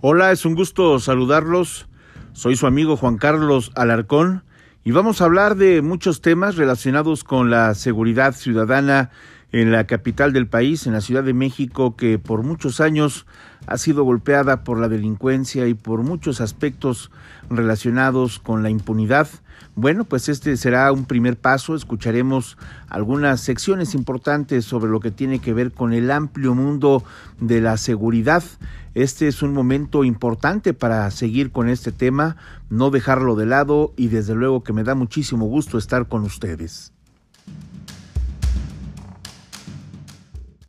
Hola, es un gusto saludarlos. Soy su amigo Juan Carlos Alarcón y vamos a hablar de muchos temas relacionados con la seguridad ciudadana en la capital del país, en la Ciudad de México, que por muchos años ha sido golpeada por la delincuencia y por muchos aspectos relacionados con la impunidad. Bueno, pues este será un primer paso. Escucharemos algunas secciones importantes sobre lo que tiene que ver con el amplio mundo de la seguridad. Este es un momento importante para seguir con este tema, no dejarlo de lado y desde luego que me da muchísimo gusto estar con ustedes.